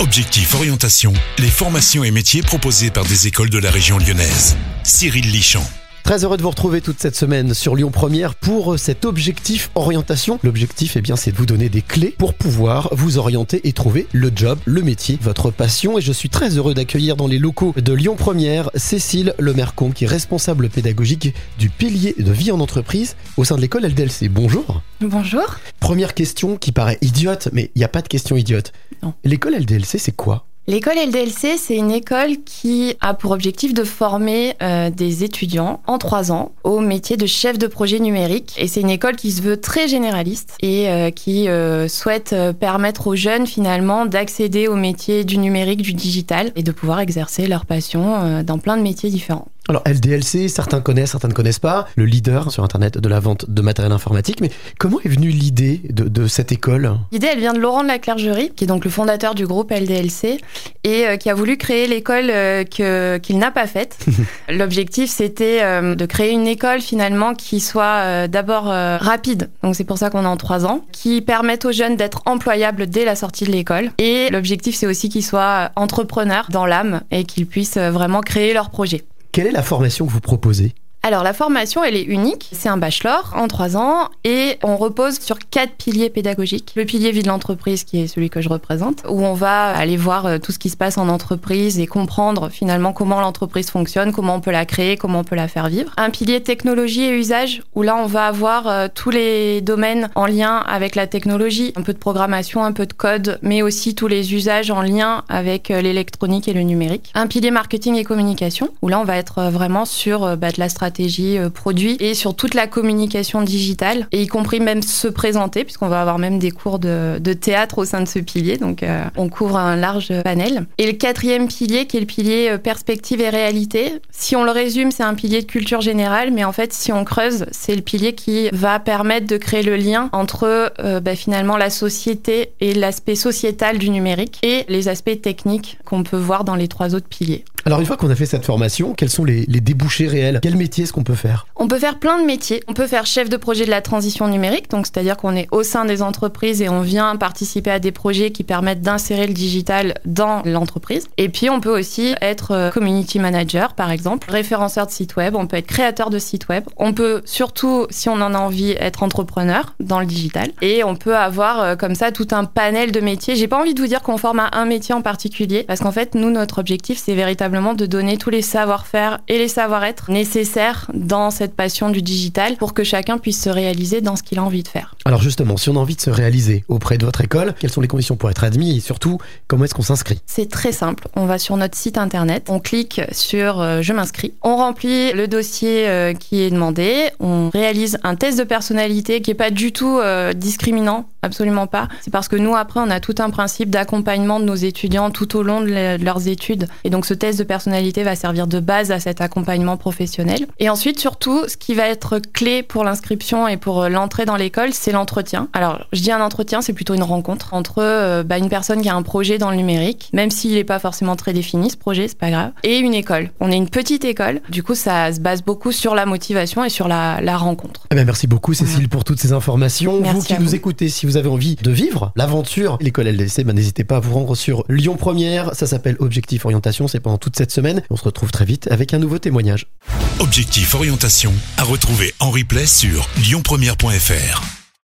Objectif Orientation, les formations et métiers proposés par des écoles de la région lyonnaise. Cyril Lichamp. Très heureux de vous retrouver toute cette semaine sur Lyon Première pour cet objectif orientation. L'objectif, eh bien, c'est de vous donner des clés pour pouvoir vous orienter et trouver le job, le métier, votre passion. Et je suis très heureux d'accueillir dans les locaux de Lyon Première Cécile Lemercombe, qui est responsable pédagogique du pilier de vie en entreprise au sein de l'école LDLC. Bonjour. Bonjour. Première question qui paraît idiote, mais il n'y a pas de question idiote. L'école LDLC, c'est quoi? L'école LDLC, c'est une école qui a pour objectif de former euh, des étudiants en trois ans au métier de chef de projet numérique. Et c'est une école qui se veut très généraliste et euh, qui euh, souhaite permettre aux jeunes finalement d'accéder au métier du numérique, du digital et de pouvoir exercer leur passion dans plein de métiers différents. Alors LDLC, certains connaissent, certains ne connaissent pas, le leader sur Internet de la vente de matériel informatique. Mais comment est venue l'idée de, de cette école? L'idée, elle vient de Laurent de la Clergerie, qui est donc le fondateur du groupe LDLC et euh, qui a voulu créer l'école euh, que qu'il n'a pas faite. L'objectif, c'était euh, de créer une école finalement qui soit d'abord rapide. Donc c'est pour ça qu'on est en trois ans, qui permette aux jeunes d'être employables dès la sortie de l'école. Et l'objectif, c'est aussi qu'ils soient entrepreneurs dans l'âme et qu'ils puissent vraiment créer leur projet. Quelle est la formation que vous proposez? Alors la formation, elle est unique. C'est un bachelor en trois ans et on repose sur quatre piliers pédagogiques. Le pilier vie de l'entreprise, qui est celui que je représente, où on va aller voir euh, tout ce qui se passe en entreprise et comprendre finalement comment l'entreprise fonctionne, comment on peut la créer, comment on peut la faire vivre. Un pilier technologie et usage, où là on va avoir euh, tous les domaines en lien avec la technologie, un peu de programmation, un peu de code, mais aussi tous les usages en lien avec euh, l'électronique et le numérique. Un pilier marketing et communication, où là on va être vraiment sur bah, de la stratégie euh, produit et sur toute la communication digitale, et y compris même se présenter, puisqu'on va avoir même des cours de, théâtre au sein de ce pilier, donc euh, on couvre un large panel. Et le quatrième pilier, qui est le pilier euh, perspective et réalité, si on le résume, c'est un pilier de culture générale, mais en fait, si on creuse, c'est le pilier qui va permettre de créer le lien entre bah, finalement la société et l'aspect sociétal du numérique et les aspects techniques qu'on peut voir dans les trois autres piliers. Alors une fois qu'on a fait cette formation, quels sont les, débouchés réels? Quel métier est-ce qu'on peut faire? On peut faire plein de métiers. On peut faire chef de projet de la transition numérique, donc c'est-à-dire qu'on est au sein des entreprises et on vient participer à des projets qui permettent d'insérer le digital dans l'entreprise. Et puis on peut aussi être euh, community manager, par exemple, référenceur de site web. On peut être créateur de site web. On peut surtout, si on en a envie, être entrepreneur dans le digital. Et on peut avoir euh, comme ça tout un panel de métiers. J'ai pas envie de vous dire qu'on forme à un métier en particulier, parce qu'en fait, nous, notre objectif, c'est véritablement de donner tous les savoir-faire et les savoir-être nécessaires dans cette passion du digital pour que chacun puisse se réaliser dans ce qu'il a envie de faire. Alors justement, si on a envie de se réaliser auprès de votre école, quelles sont les conditions pour être admis et surtout, comment est-ce qu'on s'inscrit? C'est très simple. On va sur notre site internet, on clique sur euh, Je m'inscris, on remplit le dossier euh, qui est demandé, on réalise un test de personnalité qui est pas du tout euh, discriminant, absolument pas. C'est parce que nous après on a tout un principe d'accompagnement de nos étudiants tout au long de, de leurs études et donc ce test de personnalité va servir de base à cet accompagnement professionnel. Et ensuite surtout, ce qui va être clé pour l'inscription et pour euh, l'entrée dans l'école, c'est l'entretien. Alors je dis un entretien, c'est plutôt une rencontre entre euh, bah, une personne qui a un projet dans le numérique, même s'il n'est pas forcément très défini ce projet, c'est pas grave, et une école. On est une petite école, du coup ça se base beaucoup sur la motivation et sur la, la rencontre. Eh bien, merci beaucoup Cécile pour toutes ces informations. Merci vous qui nous vous. écoutez, si vous avez envie de vivre l'aventure, l'école LDC, ben, n'hésitez pas à vous rendre sur Lyon Première. Ça s'appelle Objectif Orientation, c'est pendant toute cette semaine. On se retrouve très vite avec un nouveau témoignage. Objectif Orientation à retrouver en replay sur lyonpremière.fr.